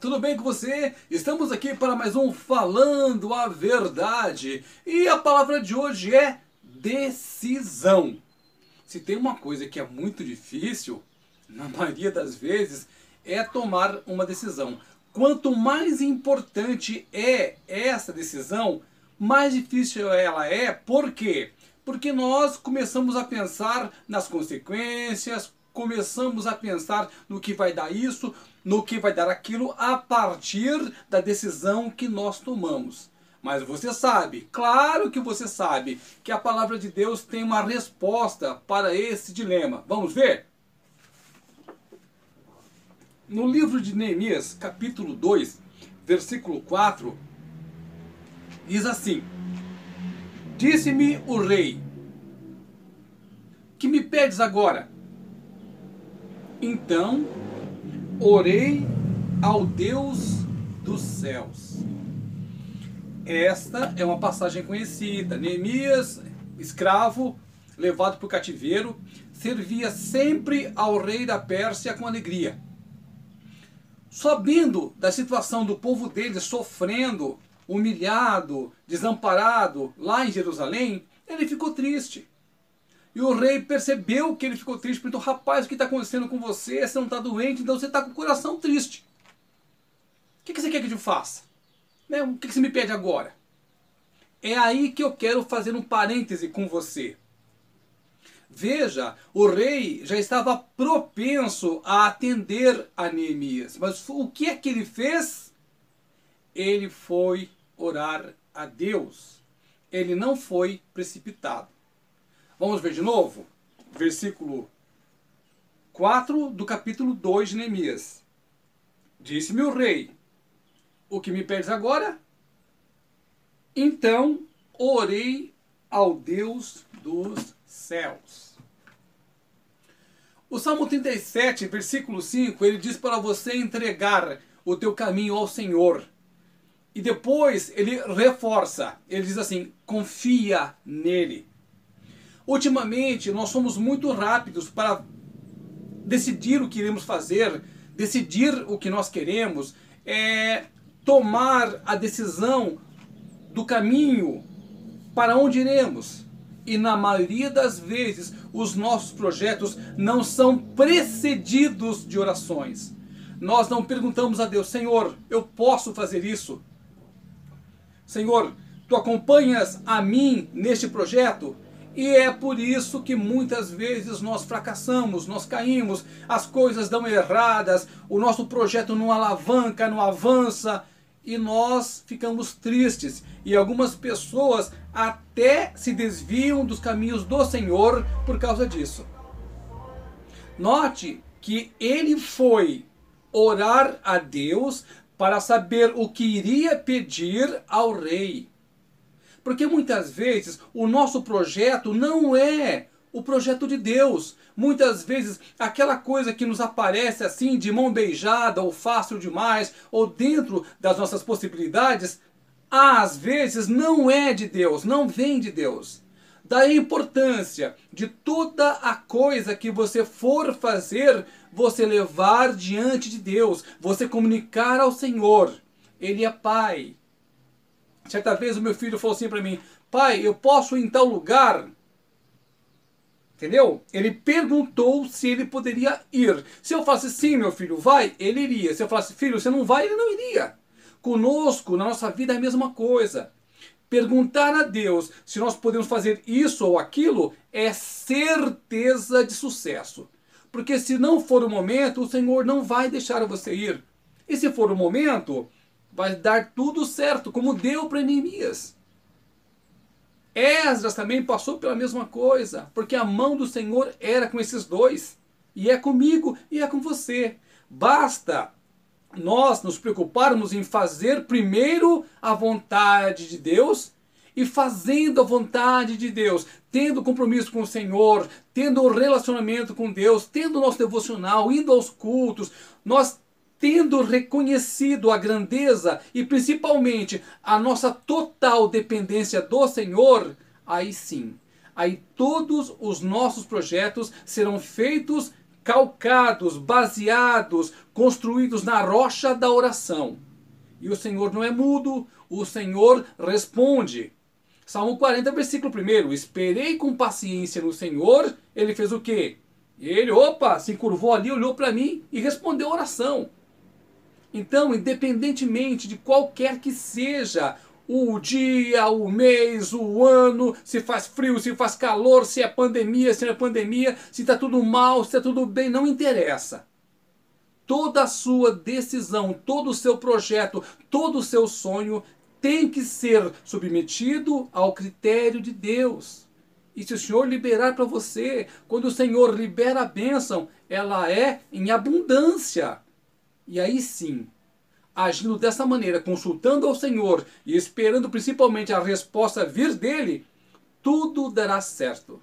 tudo bem com você? Estamos aqui para mais um Falando a Verdade. E a palavra de hoje é decisão. Se tem uma coisa que é muito difícil, na maioria das vezes, é tomar uma decisão. Quanto mais importante é essa decisão, mais difícil ela é. Por quê? Porque nós começamos a pensar nas consequências, começamos a pensar no que vai dar isso, no que vai dar aquilo, a partir da decisão que nós tomamos. Mas você sabe, claro que você sabe, que a palavra de Deus tem uma resposta para esse dilema. Vamos ver? No livro de Neemias, capítulo 2, versículo 4, diz assim: Disse-me o rei: Que me pedes agora? Então orei ao Deus dos céus. Esta é uma passagem conhecida. Neemias, escravo, levado para o cativeiro, servia sempre ao rei da Pérsia com alegria. Sabendo da situação do povo dele sofrendo, humilhado, desamparado lá em Jerusalém, ele ficou triste. E o rei percebeu que ele ficou triste, perguntou, rapaz, o que está acontecendo com você? Você não está doente, então você está com o coração triste. O que, você quer que eu faça? Né? O que, que você me pede agora? É aí que eu quero fazer um parêntese com você. Veja, o rei já estava propenso a atender a Neemias. Mas o que é que ele fez? Ele foi orar a Deus. Ele não foi precipitado. Vamos ver de novo? Versículo 4 do capítulo 2 de Neemias. Disse-me o rei: O que me pedes agora? Então orei ao Deus dos céus. O Salmo 37, versículo 5, ele diz para você entregar o teu caminho ao Senhor. E depois ele reforça, ele diz assim: confia nele. Ultimamente, nós somos muito rápidos para decidir o que iremos fazer, decidir o que nós queremos, é, tomar a decisão do caminho para onde iremos. E na maioria das vezes, os nossos projetos não são precedidos de orações. Nós não perguntamos a Deus, Senhor, eu posso fazer isso? Senhor, tu acompanhas a mim neste projeto? E é por isso que muitas vezes nós fracassamos, nós caímos, as coisas dão erradas, o nosso projeto não alavanca, não avança e nós ficamos tristes. E algumas pessoas até se desviam dos caminhos do Senhor por causa disso. Note que ele foi orar a Deus para saber o que iria pedir ao rei. Porque muitas vezes o nosso projeto não é o projeto de Deus. Muitas vezes aquela coisa que nos aparece assim de mão beijada ou fácil demais ou dentro das nossas possibilidades, às vezes não é de Deus, não vem de Deus. Daí a importância de toda a coisa que você for fazer, você levar diante de Deus, você comunicar ao Senhor. Ele é Pai, Certa vez o meu filho falou assim para mim: Pai, eu posso ir em tal lugar? Entendeu? Ele perguntou se ele poderia ir. Se eu falasse sim, meu filho, vai, ele iria. Se eu falasse, filho, você não vai, ele não iria. Conosco, na nossa vida, é a mesma coisa. Perguntar a Deus se nós podemos fazer isso ou aquilo é certeza de sucesso. Porque se não for o momento, o Senhor não vai deixar você ir. E se for o momento, vai dar tudo certo, como deu para Neemias. Esdras também passou pela mesma coisa, porque a mão do Senhor era com esses dois, e é comigo e é com você. Basta nós nos preocuparmos em fazer primeiro a vontade de Deus e fazendo a vontade de Deus, tendo compromisso com o Senhor, tendo um relacionamento com Deus, tendo o nosso devocional, indo aos cultos, nós tendo reconhecido a grandeza e principalmente a nossa total dependência do Senhor, aí sim, aí todos os nossos projetos serão feitos calcados, baseados, construídos na rocha da oração. E o Senhor não é mudo, o Senhor responde. Salmo 40, versículo 1. Esperei com paciência no Senhor. Ele fez o quê? Ele, opa, se curvou ali, olhou para mim e respondeu a oração. Então, independentemente de qualquer que seja o dia, o mês, o ano, se faz frio, se faz calor, se é pandemia, se não é pandemia, se está tudo mal, se está tudo bem, não interessa. Toda a sua decisão, todo o seu projeto, todo o seu sonho tem que ser submetido ao critério de Deus. E se o Senhor liberar para você, quando o Senhor libera a bênção, ela é em abundância. E aí sim, agindo dessa maneira, consultando ao Senhor e esperando principalmente a resposta vir dele, tudo dará certo.